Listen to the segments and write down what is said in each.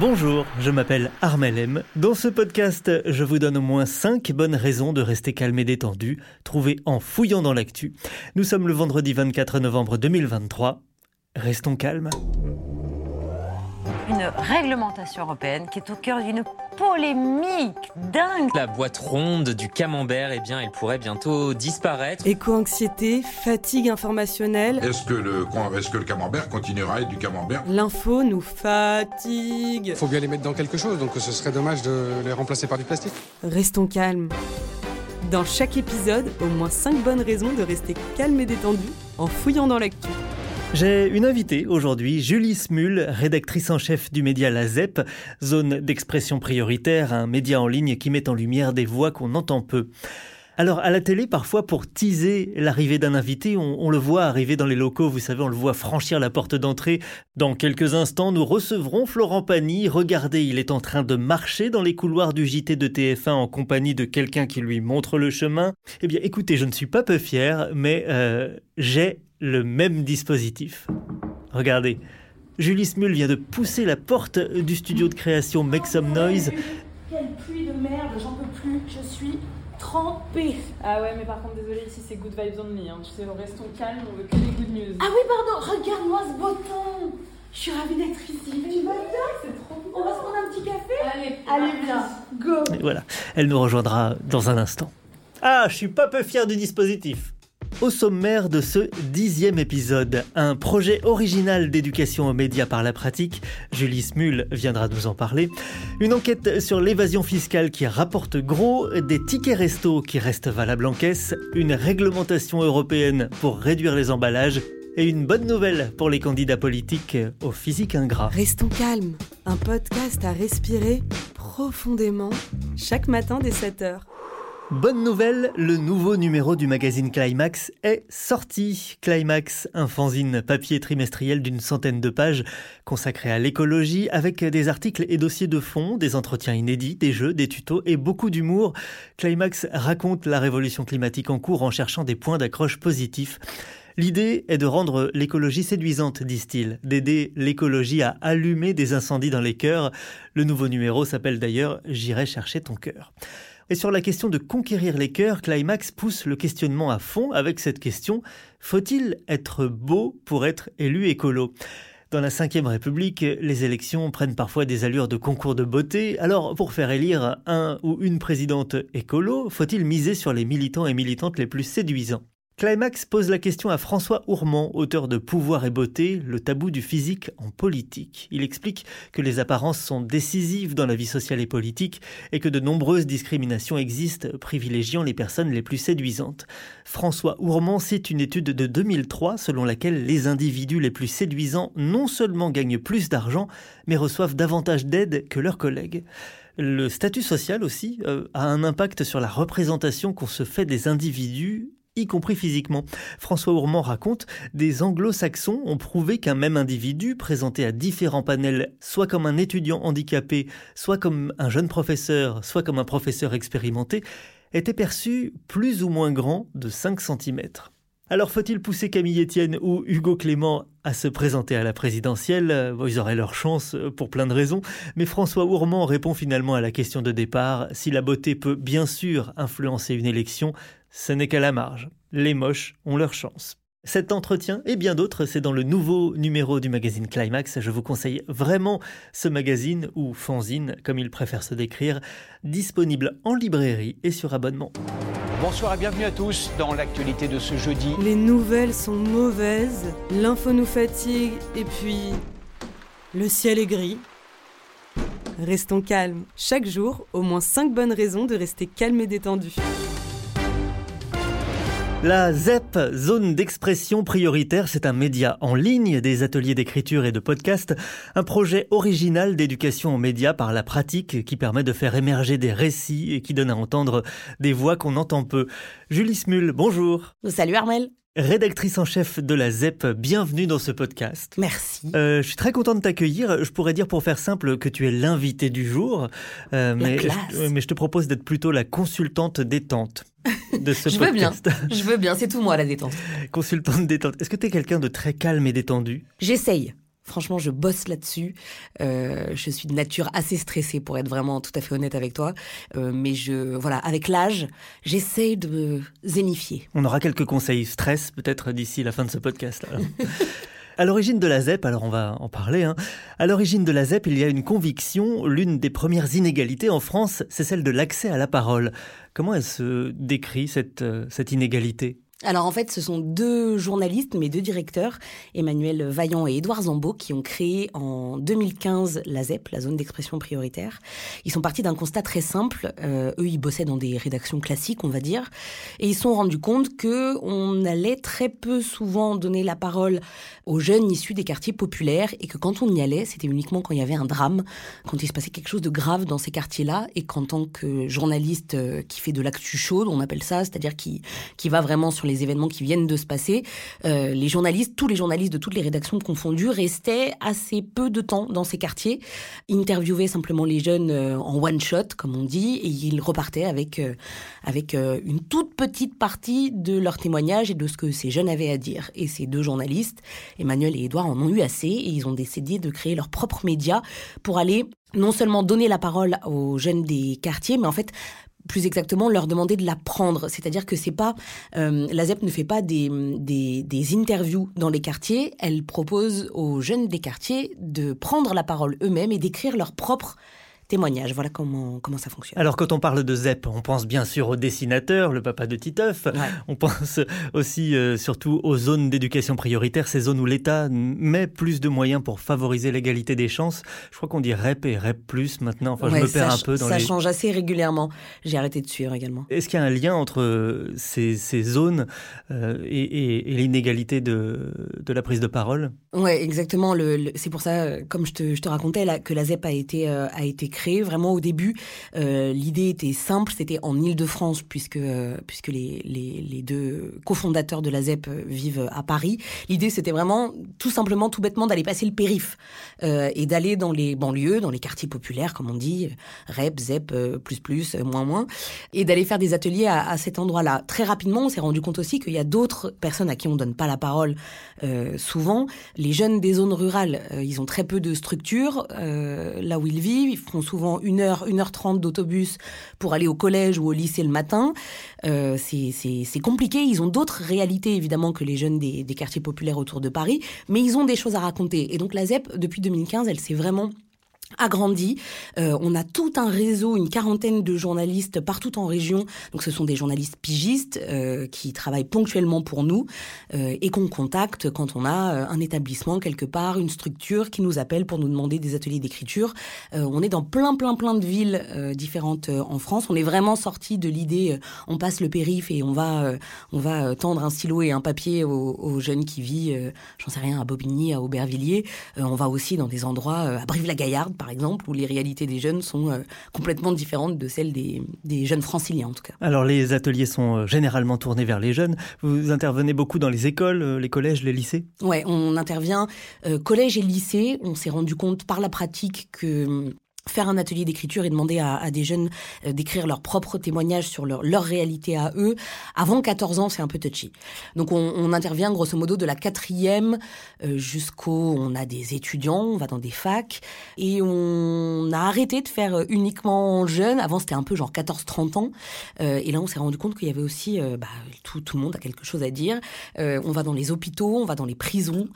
Bonjour, je m'appelle Armel M. Dans ce podcast, je vous donne au moins 5 bonnes raisons de rester calme et détendu, trouvées en fouillant dans l'actu. Nous sommes le vendredi 24 novembre 2023. Restons calmes. Une réglementation européenne qui est au cœur d'une polémique dingue. La boîte ronde du camembert, eh bien, elle pourrait bientôt disparaître. Éco-anxiété, fatigue informationnelle. Est-ce que, le, est que le camembert continuera à être du camembert? L'info nous fatigue. Faut bien les mettre dans quelque chose, donc ce serait dommage de les remplacer par du plastique. Restons calmes. Dans chaque épisode, au moins 5 bonnes raisons de rester calme et détendu en fouillant dans l'actu. J'ai une invitée aujourd'hui, Julie Smul, rédactrice en chef du média La ZEP, zone d'expression prioritaire, un média en ligne qui met en lumière des voix qu'on entend peu. Alors à la télé, parfois pour teaser l'arrivée d'un invité, on, le voit arriver dans les locaux, vous savez, on le voit franchir la porte d'entrée. Dans quelques instants, nous recevrons Florent Pagny. Regardez, il est en train de marcher dans les couloirs du JT de TF1 en compagnie de quelqu'un qui lui montre le chemin. Eh bien écoutez, je ne suis pas peu fier, mais euh, j'ai le même dispositif. Regardez, Julie Smul vient de pousser la porte du studio de création Make Some Noise. Quelle pluie de merde, j'en peux plus, je suis trempée. Ah ouais, mais par contre, désolé, ici c'est good vibes only. Hein. Tu sais, restons calmes, on veut que des good news. Ah oui, pardon, regarde-moi ce beau temps. Je suis ravie d'être ici. Tu vas bien C'est trop bien. On va se prendre un petit café? Allez, Allez bien, go. Et voilà, elle nous rejoindra dans un instant. Ah, je suis pas peu fier du dispositif. Au sommaire de ce dixième épisode, un projet original d'éducation aux médias par la pratique, Julie Smul viendra nous en parler, une enquête sur l'évasion fiscale qui rapporte gros, des tickets resto qui restent valables en caisse, une réglementation européenne pour réduire les emballages et une bonne nouvelle pour les candidats politiques au physique ingrat. Restons calmes, un podcast à respirer profondément chaque matin dès 7h. Bonne nouvelle, le nouveau numéro du magazine Climax est sorti. Climax, un fanzine papier trimestriel d'une centaine de pages consacré à l'écologie avec des articles et dossiers de fond, des entretiens inédits, des jeux, des tutos et beaucoup d'humour. Climax raconte la révolution climatique en cours en cherchant des points d'accroche positifs. L'idée est de rendre l'écologie séduisante, disent-ils, d'aider l'écologie à allumer des incendies dans les cœurs. Le nouveau numéro s'appelle d'ailleurs J'irai chercher ton cœur. Et sur la question de conquérir les cœurs, Climax pousse le questionnement à fond avec cette question faut-il être beau pour être élu écolo? Dans la Ve République, les élections prennent parfois des allures de concours de beauté. Alors, pour faire élire un ou une présidente écolo, faut-il miser sur les militants et militantes les plus séduisants? Climax pose la question à François Ourmand, auteur de Pouvoir et beauté, le tabou du physique en politique. Il explique que les apparences sont décisives dans la vie sociale et politique et que de nombreuses discriminations existent privilégiant les personnes les plus séduisantes. François Ourmand cite une étude de 2003 selon laquelle les individus les plus séduisants non seulement gagnent plus d'argent, mais reçoivent davantage d'aide que leurs collègues. Le statut social aussi euh, a un impact sur la représentation qu'on se fait des individus y compris physiquement. François Ourmand raconte, des anglo-saxons ont prouvé qu'un même individu, présenté à différents panels, soit comme un étudiant handicapé, soit comme un jeune professeur, soit comme un professeur expérimenté, était perçu plus ou moins grand de 5 cm. Alors faut-il pousser Camille Etienne ou Hugo Clément à se présenter à la présidentielle? Ils auraient leur chance pour plein de raisons, mais François Ourmand répond finalement à la question de départ. Si la beauté peut bien sûr influencer une élection, ce n'est qu'à la marge. Les moches ont leur chance. Cet entretien et bien d'autres, c'est dans le nouveau numéro du magazine Climax. Je vous conseille vraiment ce magazine, ou fanzine, comme il préfère se décrire, disponible en librairie et sur abonnement. Bonsoir et bienvenue à tous dans l'actualité de ce jeudi. Les nouvelles sont mauvaises, l'info nous fatigue, et puis le ciel est gris. Restons calmes. Chaque jour, au moins 5 bonnes raisons de rester calme et détendu. La ZEP, zone d'expression prioritaire, c'est un média en ligne, des ateliers d'écriture et de podcast, un projet original d'éducation aux médias par la pratique qui permet de faire émerger des récits et qui donne à entendre des voix qu'on entend peu. Julie Smul, bonjour. Salut Armel. Rédactrice en chef de la ZEP, bienvenue dans ce podcast. Merci. Euh, je suis très content de t'accueillir. Je pourrais dire pour faire simple que tu es l'invité du jour. Euh, mais, classe. Je, mais je te propose d'être plutôt la consultante détente de ce je podcast. veux bien. Je veux bien. C'est tout moi la détente. Consultante détente. Est-ce que tu es quelqu'un de très calme et détendu? J'essaye. Franchement, je bosse là-dessus. Euh, je suis de nature assez stressée, pour être vraiment tout à fait honnête avec toi. Euh, mais je, voilà, avec l'âge, j'essaye de me zénifier. On aura quelques conseils stress peut-être d'ici la fin de ce podcast. À l'origine de la ZEP, alors on va en parler, hein. à l'origine de la ZEP, il y a une conviction, l'une des premières inégalités en France, c'est celle de l'accès à la parole. Comment elle se décrit cette, euh, cette inégalité? Alors en fait, ce sont deux journalistes, mais deux directeurs, Emmanuel Vaillant et Édouard Zambeau, qui ont créé en 2015 la ZEP, la zone d'expression prioritaire. Ils sont partis d'un constat très simple. Euh, eux, ils bossaient dans des rédactions classiques, on va dire, et ils se sont rendus compte que on allait très peu souvent donner la parole aux jeunes issus des quartiers populaires, et que quand on y allait, c'était uniquement quand il y avait un drame, quand il se passait quelque chose de grave dans ces quartiers-là, et qu'en tant que journaliste euh, qui fait de l'actu chaude, on appelle ça, c'est-à-dire qui qui va vraiment sur les les événements qui viennent de se passer, euh, les journalistes, tous les journalistes de toutes les rédactions confondues, restaient assez peu de temps dans ces quartiers, interviewaient simplement les jeunes euh, en one shot, comme on dit, et ils repartaient avec euh, avec une toute petite partie de leur témoignage et de ce que ces jeunes avaient à dire. Et ces deux journalistes, Emmanuel et Edouard, en ont eu assez et ils ont décidé de créer leur propre média pour aller non seulement donner la parole aux jeunes des quartiers, mais en fait plus exactement leur demander de la prendre. C'est-à-dire que c'est pas euh, la ZEP ne fait pas des, des, des, interviews dans les quartiers, elle propose aux jeunes des quartiers de prendre la parole eux-mêmes et d'écrire leur propre témoignage. Voilà comment, comment ça fonctionne. Alors, quand on parle de ZEP, on pense bien sûr au dessinateur, le papa de Titeuf. Ouais. On pense aussi euh, surtout aux zones d'éducation prioritaire, ces zones où l'État met plus de moyens pour favoriser l'égalité des chances. Je crois qu'on dit REP et REP plus maintenant. Enfin, ouais, je me perds ça, un peu dans Ça les... change assez régulièrement. J'ai arrêté de suivre également. Est-ce qu'il y a un lien entre ces, ces zones euh, et, et, et l'inégalité de, de la prise de parole? Ouais, exactement. Le, le, c'est pour ça, comme je te, je te racontais, là, que la ZEP a été, euh, a été créée Vraiment au début, euh, l'idée était simple, c'était en Île-de-France puisque euh, puisque les, les, les deux cofondateurs de la ZEP vivent à Paris. L'idée c'était vraiment tout simplement, tout bêtement, d'aller passer le périph euh, et d'aller dans les banlieues, dans les quartiers populaires, comme on dit, REP, ZEP, euh, plus plus, moins moins, et d'aller faire des ateliers à, à cet endroit-là. Très rapidement, on s'est rendu compte aussi qu'il y a d'autres personnes à qui on donne pas la parole euh, souvent. Les jeunes des zones rurales, ils ont très peu de structures là où ils vivent, ils font souvent une heure, une heure trente d'autobus pour aller au collège ou au lycée le matin. Euh, c'est compliqué. Ils ont d'autres réalités, évidemment, que les jeunes des, des quartiers populaires autour de Paris, mais ils ont des choses à raconter. Et donc la ZEP, depuis 2015, elle s'est vraiment agrandi. Euh, on a tout un réseau, une quarantaine de journalistes partout en région. Donc ce sont des journalistes pigistes euh, qui travaillent ponctuellement pour nous euh, et qu'on contacte quand on a un établissement quelque part, une structure qui nous appelle pour nous demander des ateliers d'écriture. on est dans plein plein plein de villes différentes en France. On est vraiment sorti de l'idée on passe le périph et on va on va tendre un stylo et un papier aux, aux jeunes qui vivent, j'en sais rien, à Bobigny, à Aubervilliers. on va aussi dans des endroits à Brive-la-Gaillarde par exemple, où les réalités des jeunes sont euh, complètement différentes de celles des, des, jeunes franciliens, en tout cas. Alors, les ateliers sont euh, généralement tournés vers les jeunes. Vous intervenez beaucoup dans les écoles, euh, les collèges, les lycées? Ouais, on intervient euh, collège et lycée. On s'est rendu compte par la pratique que faire un atelier d'écriture et demander à, à des jeunes euh, d'écrire leur propre témoignage sur leur, leur réalité à eux, avant 14 ans, c'est un peu touchy. Donc on, on, intervient grosso modo de la quatrième euh, jusqu'au... On a des étudiants, on va dans des facs, et on a arrêté de faire uniquement jeunes. Avant, c'était un peu genre 14-30 ans. Euh, et là, on s'est rendu compte qu'il y avait aussi... bah, tout, tout le monde a quelque chose à dire. on va dans les hôpitaux, on va dans les prisons.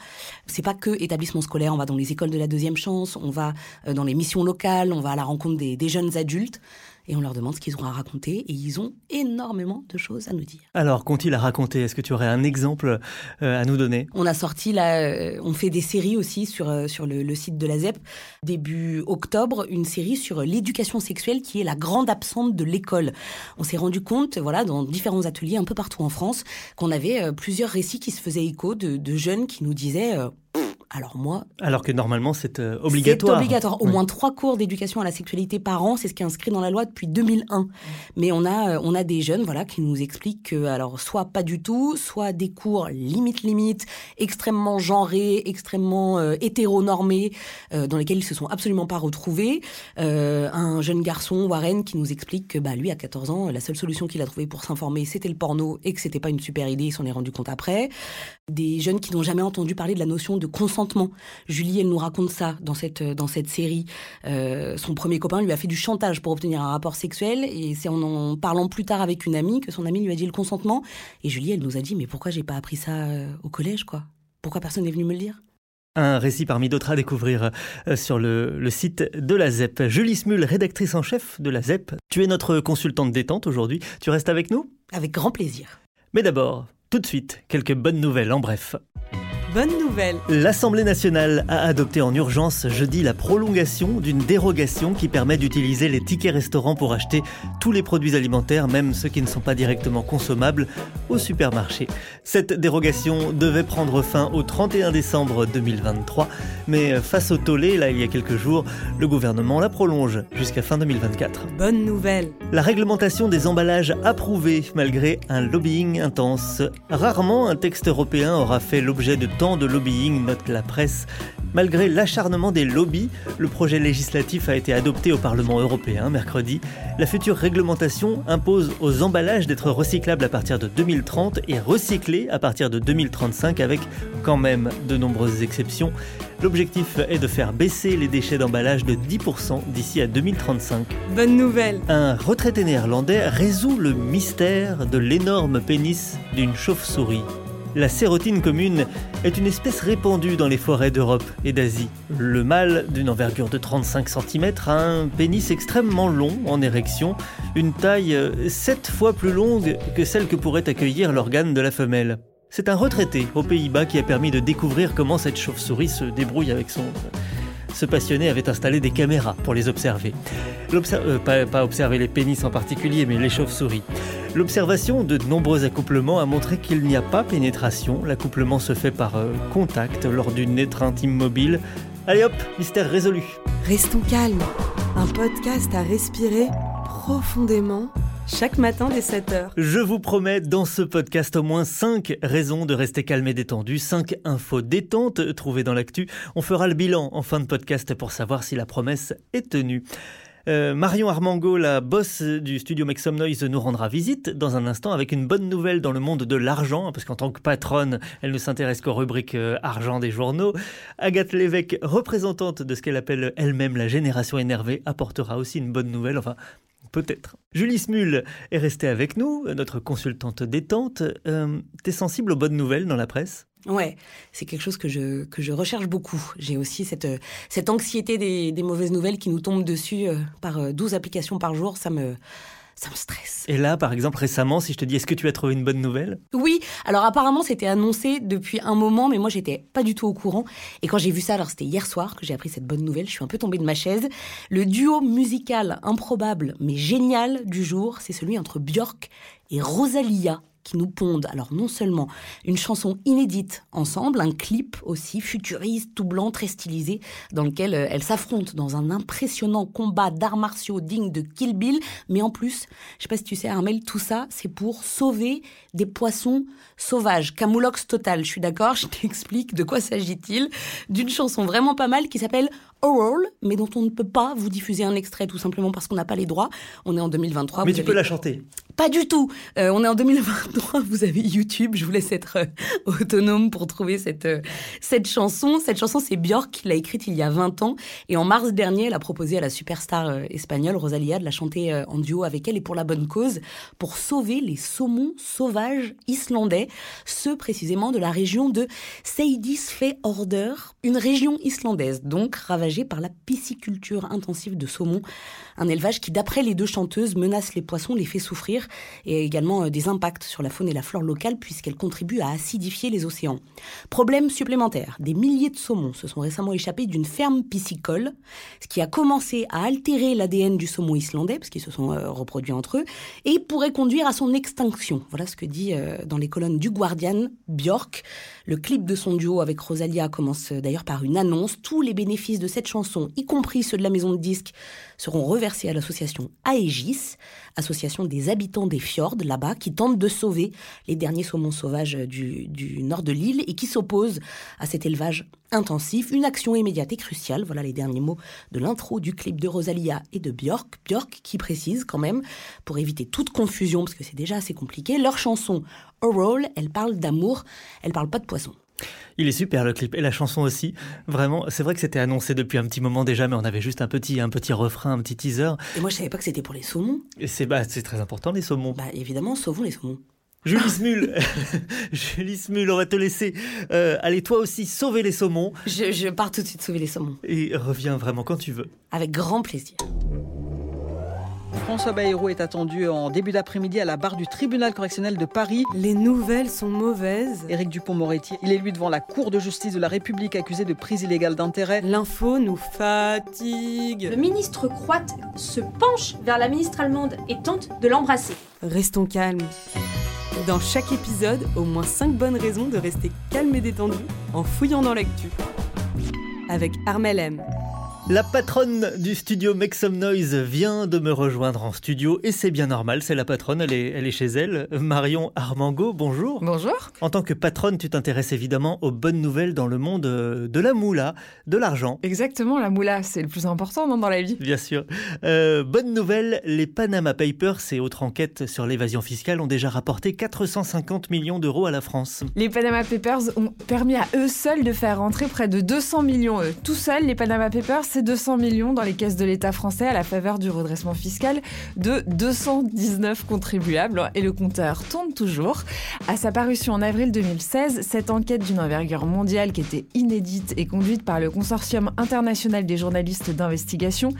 C'est pas que établissements scolaires, on va dans les écoles de la deuxième chance, on va dans les missions locales, on va à la rencontre des, des jeunes adultes et on leur demande ce qu'ils ont à raconter et ils ont énormément de choses à nous dire. Alors, qu'ont-ils à raconter? Est-ce que tu aurais un exemple euh, à nous donner? On a sorti là, euh, on fait des séries aussi sur, euh, sur le, le, site de la ZEP, début octobre, une série sur l'éducation sexuelle qui est la grande absente de l'école. On s'est rendu compte, voilà, dans différents ateliers un peu partout en France, qu'on avait plusieurs récits qui se faisaient écho de, de jeunes qui nous disaient alors moi... Alors que normalement c'est euh, obligatoire. C'est obligatoire. Au moins trois cours d'éducation à la sexualité par an, c'est ce qui est inscrit dans la loi depuis 2001. Mais on a, euh, on a des jeunes voilà, qui nous expliquent que, alors, soit pas du tout, soit des cours limite limite, extrêmement genrés, extrêmement euh, hétéronormés, dans lesquels ils se sont absolument pas retrouvés. un jeune garçon, Warren, qui nous explique que bah, lui, à 14 ans, la seule solution qu'il a trouvée pour s'informer, c'était le porno et que c'était pas une super idée, il s'en est rendu compte après. Des jeunes qui n'ont jamais entendu parler de la notion de consentement Julie, elle nous raconte ça dans cette, dans cette série. Euh, son premier copain lui a fait du chantage pour obtenir un rapport sexuel et c'est en en parlant plus tard avec une amie que son amie lui a dit le consentement. Et Julie, elle nous a dit mais pourquoi j'ai pas appris ça euh, au collège quoi? Pourquoi personne n'est venu me le dire? Un récit parmi d'autres à découvrir euh, sur le, le, site de la ZEP. Julie Smul, rédactrice en chef de la ZEP. Tu es notre consultante détente aujourd'hui. Tu restes avec nous? Avec grand plaisir. Mais d'abord, tout de suite, quelques bonnes nouvelles en bref bonne nouvelle. L'Assemblée nationale a adopté en urgence jeudi la prolongation d'une dérogation qui permet d'utiliser les tickets restaurants pour acheter tous les produits alimentaires, même ceux qui ne sont pas directement consommables, au supermarché. Cette dérogation devait prendre fin au 31 décembre 2023, mais face au tollé, là il y a quelques jours, le gouvernement la prolonge jusqu'à fin 2024. Bonne nouvelle. La réglementation des emballages approuvée malgré un lobbying intense. Rarement un texte européen aura fait l'objet de tant de lobbying, note la presse. Malgré l'acharnement des lobbies, le projet législatif a été adopté au Parlement européen mercredi. La future réglementation impose aux emballages d'être recyclables à partir de 2030 et recyclés à partir de 2035 avec quand même de nombreuses exceptions. L'objectif est de faire baisser les déchets d'emballage de 10% d'ici à 2035. Bonne nouvelle Un retraité néerlandais résout le mystère de l'énorme pénis d'une chauve-souris. La sérotine commune est une espèce répandue dans les forêts d'Europe et d'Asie. Le mâle, d'une envergure de 35 cm, a un pénis extrêmement long en érection, une taille 7 fois plus longue que celle que pourrait accueillir l'organe de la femelle. C'est un retraité aux Pays-Bas qui a permis de découvrir comment cette chauve-souris se débrouille avec son ce passionné avait installé des caméras pour les observer. Euh, pas, observer les pénis en particulier, mais les chauves-souris. L'observation de nombreux accouplements a montré qu'il n'y a pas pénétration. L'accouplement se fait par euh, contact lors d'une étreinte immobile. Allez hop, mystère résolu. Restons calmes. Un podcast à respirer profondément chaque matin dès 7h. Je vous promets dans ce podcast au moins 5 raisons de rester calme et détendu, 5 infos détentes trouvées dans l'actu. On fera le bilan en fin de podcast pour savoir si la promesse est tenue. Euh, Marion Armango, la boss du studio Make Some Noise, nous rendra visite dans un instant avec une bonne nouvelle dans le monde de l'argent, parce qu'en tant que patronne, elle ne s'intéresse qu'aux rubriques euh, argent des journaux. Agathe Lévesque, représentante de ce qu'elle appelle elle-même la génération énervée, apportera aussi une bonne nouvelle. Peut-être. Julie Smul est restée avec nous, notre consultante détente. Euh, T'es sensible aux bonnes nouvelles dans la presse? Ouais, c'est quelque chose que je, que je recherche beaucoup. J'ai aussi cette, cette anxiété des, des, mauvaises nouvelles qui nous tombent dessus euh, par 12 euh, applications par jour. Ça me, ça me stresse. Et là, par exemple, récemment, si je te dis, est-ce que tu as trouvé une bonne nouvelle? Oui, alors apparemment, c'était annoncé depuis un moment, mais moi, j'étais pas du tout au courant. Et quand j'ai vu ça, alors c'était hier soir que j'ai appris cette bonne nouvelle, je suis un peu tombée de ma chaise. Le duo musical improbable, mais génial du jour, c'est celui entre Björk et Rosalia qui nous pondent alors non seulement une chanson inédite ensemble, un clip aussi futuriste, tout blanc, très stylisé, dans lequel euh, elles s'affrontent dans un impressionnant combat d'arts martiaux digne de Kill Bill, mais en plus, je sais pas si tu sais Armel, tout ça c'est pour sauver des poissons sauvages. Camoulox total, je suis d'accord, je t'explique de quoi s'agit-il D'une chanson vraiment pas mal qui s'appelle Oral, mais dont on ne peut pas vous diffuser un extrait tout simplement parce qu'on n'a pas les droits. On est en 2023. Mais tu peux la chanter. Pas du tout. Euh, on est en 2023 vous avez YouTube. Je vous laisse être euh, autonome pour trouver cette, euh, cette chanson. Cette chanson, c'est Björk qui l'a écrite il y a 20 ans. Et en mars dernier, elle a proposé à la superstar euh, espagnole Rosalia de la chanter en duo avec elle et pour la bonne cause, pour sauver les saumons sauvages islandais, ceux précisément de la région de Seyðisfjörður, une région islandaise, donc ravagée par la pisciculture intensive de saumon, un élevage qui, d'après les deux chanteuses, menace les poissons, les fait souffrir et également des impacts sur la faune et la flore locale puisqu'elle contribue à acidifier les océans. Problème supplémentaire, des milliers de saumons se sont récemment échappés d'une ferme piscicole, ce qui a commencé à altérer l'ADN du saumon islandais, parce qu'ils se sont euh, reproduits entre eux, et pourrait conduire à son extinction. Voilà ce que dit euh, dans les colonnes du Guardian Björk. Le clip de son duo avec Rosalia commence d'ailleurs par une annonce. Tous les bénéfices de cette chanson, y compris ceux de la maison de disques, seront reversés à l'association Aegis, association des habitants des fjords là-bas, qui tente de sauver les derniers saumons sauvages du, nord de l'île et qui s'oppose à cet élevage intensif. Une action immédiate et cruciale. Voilà les derniers mots de l'intro du clip de Rosalia et de Björk. Björk qui précise quand même, pour éviter toute confusion, parce que c'est déjà assez compliqué, leur chanson A Roll, elle parle d'amour, elle parle pas de poisson. Il est super le clip et la chanson aussi. Vraiment, c'est vrai que c'était annoncé depuis un petit moment déjà, mais on avait juste un petit, un petit refrain, un petit teaser. Et moi, je savais pas que c'était pour les saumons. Et c'est bah, c'est très important les saumons. Bah évidemment, sauvons les saumons. Julie Smul, Julie Smul, on va te laisser. Euh, allez, toi aussi, sauver les saumons. Je, je pars tout de suite sauver les saumons. Et reviens vraiment quand tu veux. Avec grand plaisir. François Bayrou est attendu en début d'après-midi à la barre du tribunal correctionnel de Paris. Les nouvelles sont mauvaises. Éric Dupont-Moretti, il est lui devant la Cour de justice de la République accusé de prise illégale d'intérêt. L'info nous fatigue. Le ministre croate se penche vers la ministre allemande et tente de l'embrasser. Restons calmes. Dans chaque épisode, au moins 5 bonnes raisons de rester calme et détendu en fouillant dans l'actu. Avec Armel M. La patronne du studio Make Some Noise vient de me rejoindre en studio et c'est bien normal, c'est la patronne, elle est, elle est chez elle. Marion Armango, bonjour. Bonjour. En tant que patronne, tu t'intéresses évidemment aux bonnes nouvelles dans le monde de la moula, de l'argent. Exactement, la moula, c'est le plus important dans la vie. Bien sûr. Euh, bonne nouvelle, les Panama Papers et autres enquêtes sur l'évasion fiscale ont déjà rapporté 450 millions d'euros à la France. Les Panama Papers ont permis à eux seuls de faire rentrer près de 200 millions. Eux. Tout seuls, les Panama Papers, 200 millions dans les caisses de l'État français à la faveur du redressement fiscal de 219 contribuables. Et le compteur tourne toujours. À sa parution en avril 2016, cette enquête d'une envergure mondiale qui était inédite et conduite par le Consortium international des journalistes d'investigation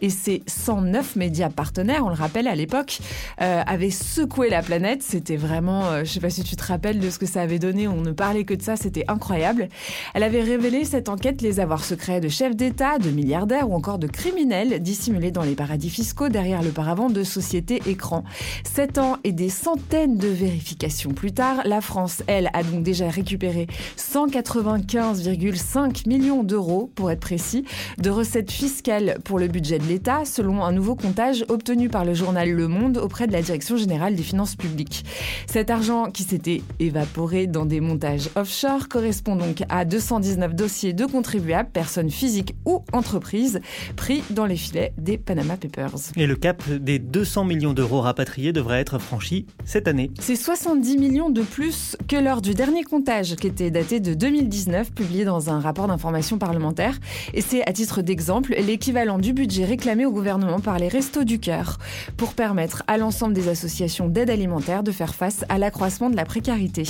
et ses 109 médias partenaires, on le rappelle à l'époque, euh, avait secoué la planète. C'était vraiment, euh, je sais pas si tu te rappelles de ce que ça avait donné, on ne parlait que de ça, c'était incroyable. Elle avait révélé cette enquête les avoirs secrets de chefs d'État, de milliardaires ou encore de criminels dissimulés dans les paradis fiscaux derrière le paravent de sociétés écrans. Sept ans et des centaines de vérifications plus tard, la France, elle, a donc déjà récupéré 195,5 millions d'euros, pour être précis, de recettes fiscales pour le budget de l'État, selon un nouveau comptage obtenu par le journal Le Monde auprès de la Direction générale des finances publiques. Cet argent qui s'était évaporé dans des montages offshore correspond donc à 219 dossiers de contribuables, personnes physiques ou entreprises, pris dans les filets des Panama Papers. Et le cap des 200 millions d'euros rapatriés devrait être franchi cette année. C'est 70 millions de plus que lors du dernier comptage qui était daté de 2019, publié dans un rapport d'information parlementaire. Et c'est, à titre d'exemple, l'équivalent du budget réclamé au gouvernement par les Restos du Cœur pour permettre à l'ensemble des associations d'aide alimentaire de faire face à l'accroissement de la précarité.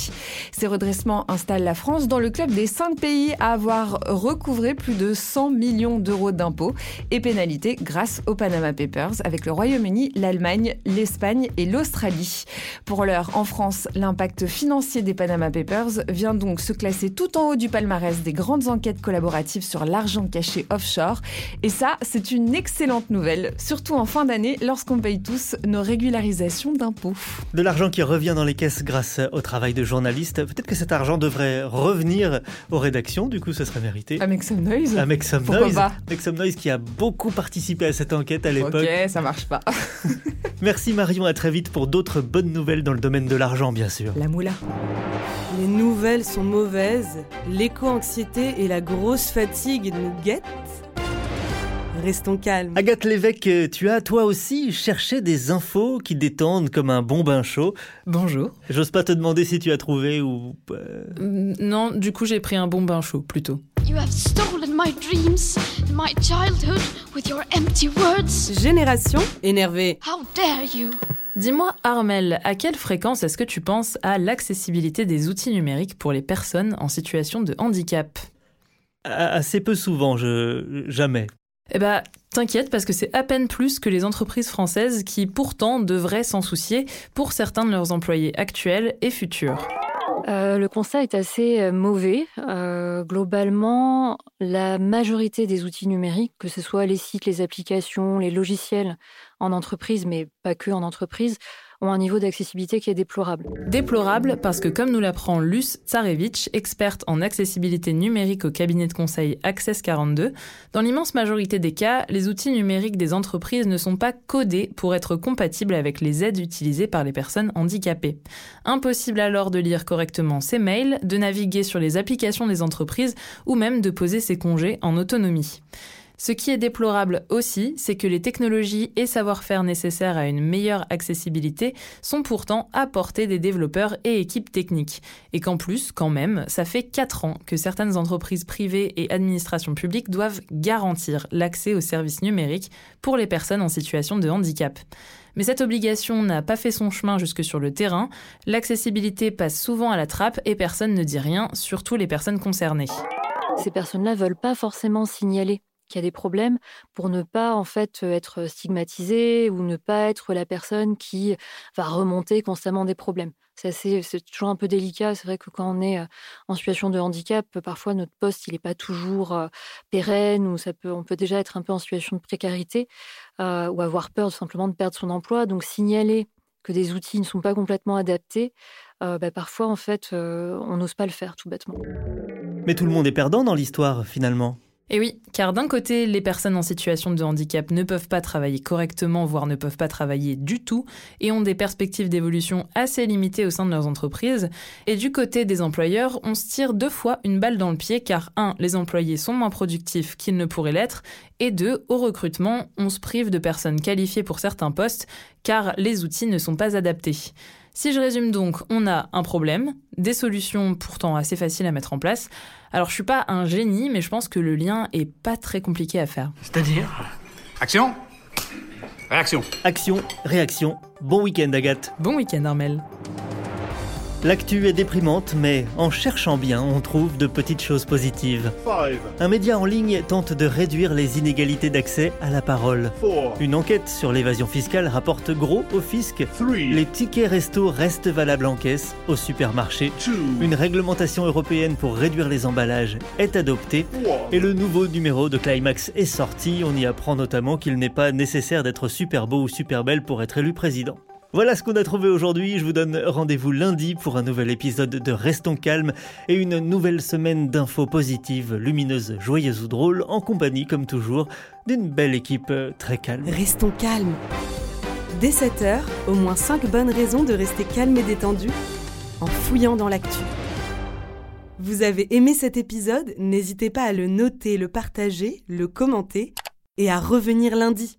Ces redressements installent la France dans le club des cinq pays à avoir recouvré plus de 100 millions d'euros d'impôts et pénalités grâce aux Panama Papers avec le Royaume-Uni, l'Allemagne, l'Espagne et l'Australie. Pour l'heure, en France, l'impact financier des Panama Papers vient donc se classer tout en haut du palmarès des grandes enquêtes collaboratives sur l'argent caché offshore. Et ça, c'est une excellente nouvelle, surtout en fin d'année lorsqu'on paye tous nos régularisations d'impôts. De l'argent qui revient dans les caisses grâce au travail de journalistes. Peut-être que cet argent devrait revenir aux rédactions, du coup ce serait mérité. À Make Some Noise À Make Some Noise. Some Noise qui a beaucoup participé à cette enquête à l'époque. Ok, ça marche pas. Merci Marion, à très vite pour d'autres bonnes nouvelles dans le domaine de l'argent, bien sûr. La moula. Les nouvelles sont mauvaises, l'éco-anxiété et la grosse fatigue nous guettent. Restons calmes. Agathe Lévesque, tu as toi aussi cherché des infos qui détendent comme un bon bain chaud. Bonjour. J'ose pas te demander si tu as trouvé ou... Euh... Non, du coup j'ai pris un bon bain chaud plutôt. You have stolen my dreams, my childhood with your empty words. Génération énervée. How dare you? Dis-moi, Armel, à quelle fréquence est-ce que tu penses à l'accessibilité des outils numériques pour les personnes en situation de handicap? Assez peu souvent, je... jamais. Eh ben, t'inquiète parce que c'est à peine plus que les entreprises françaises qui pourtant devraient s'en soucier pour certains de leurs employés actuels et futurs. Euh, le constat est assez euh, mauvais. Euh, globalement, la majorité des outils numériques, que ce soit les sites, les applications, les logiciels en entreprise, mais pas que en entreprise, ont un niveau d'accessibilité qui est déplorable. Déplorable parce que, comme nous l'apprend Luce Tsarevich, experte en accessibilité numérique au cabinet de conseil Access 42, dans l'immense majorité des cas, les outils numériques des entreprises ne sont pas codés pour être compatibles avec les aides utilisées par les personnes handicapées. Impossible alors de lire correctement ses mails, de naviguer sur les applications des entreprises ou même de poser ses congés en autonomie. Ce qui est déplorable aussi, c'est que les technologies et savoir-faire nécessaires à une meilleure accessibilité sont pourtant apportés des développeurs et équipes techniques. Et qu'en plus, quand même, ça fait 4 ans que certaines entreprises privées et administrations publiques doivent garantir l'accès aux services numériques pour les personnes en situation de handicap. Mais cette obligation n'a pas fait son chemin jusque sur le terrain. L'accessibilité passe souvent à la trappe et personne ne dit rien, surtout les personnes concernées. Ces personnes-là veulent pas forcément signaler qu'il y a des problèmes pour ne pas en fait être stigmatisé ou ne pas être la personne qui va remonter constamment des problèmes. C'est, c'est toujours un peu délicat. C'est vrai que quand on est en situation de handicap, parfois notre poste il n'est pas toujours pérenne ou ça peut, on peut déjà être un peu en situation de précarité euh, ou avoir peur simplement de perdre son emploi. Donc signaler que des outils ne sont pas complètement adaptés, euh, bah, parfois en fait euh, on n'ose pas le faire tout bêtement. Mais tout le monde est perdant dans l'histoire finalement. Et oui, car d'un côté, les personnes en situation de handicap ne peuvent pas travailler correctement, voire ne peuvent pas travailler du tout, et ont des perspectives d'évolution assez limitées au sein de leurs entreprises. Et du côté des employeurs, on se tire deux fois une balle dans le pied, car un, les employés sont moins productifs qu'ils ne pourraient l'être, et deux, au recrutement, on se prive de personnes qualifiées pour certains postes, car les outils ne sont pas adaptés. Si je résume donc, on a un problème, des solutions pourtant assez faciles à mettre en place. Alors je suis pas un génie, mais je pense que le lien est pas très compliqué à faire. C'est-à-dire? Action? Réaction Action, réaction. Bon week-end Agathe. Bon week-end Armel. L'actu est déprimante, mais en cherchant bien, on trouve de petites choses positives. Un média en ligne tente de réduire les inégalités d'accès à la parole. Une enquête sur l'évasion fiscale rapporte gros au fisc. Les tickets resto restent valables en caisse, au supermarché. Une réglementation européenne pour réduire les emballages est adoptée. Et le nouveau numéro de Climax est sorti. On y apprend notamment qu'il n'est pas nécessaire d'être super beau ou super belle pour être élu président. Voilà ce qu'on a trouvé aujourd'hui. Je vous donne rendez-vous lundi pour un nouvel épisode de Restons calmes et une nouvelle semaine d'infos positives, lumineuses, joyeuses ou drôles, en compagnie, comme toujours, d'une belle équipe très calme. Restons calmes. Dès 7h, au moins 5 bonnes raisons de rester calme et détendu en fouillant dans l'actu. Vous avez aimé cet épisode? N'hésitez pas à le noter, le partager, le commenter et à revenir lundi.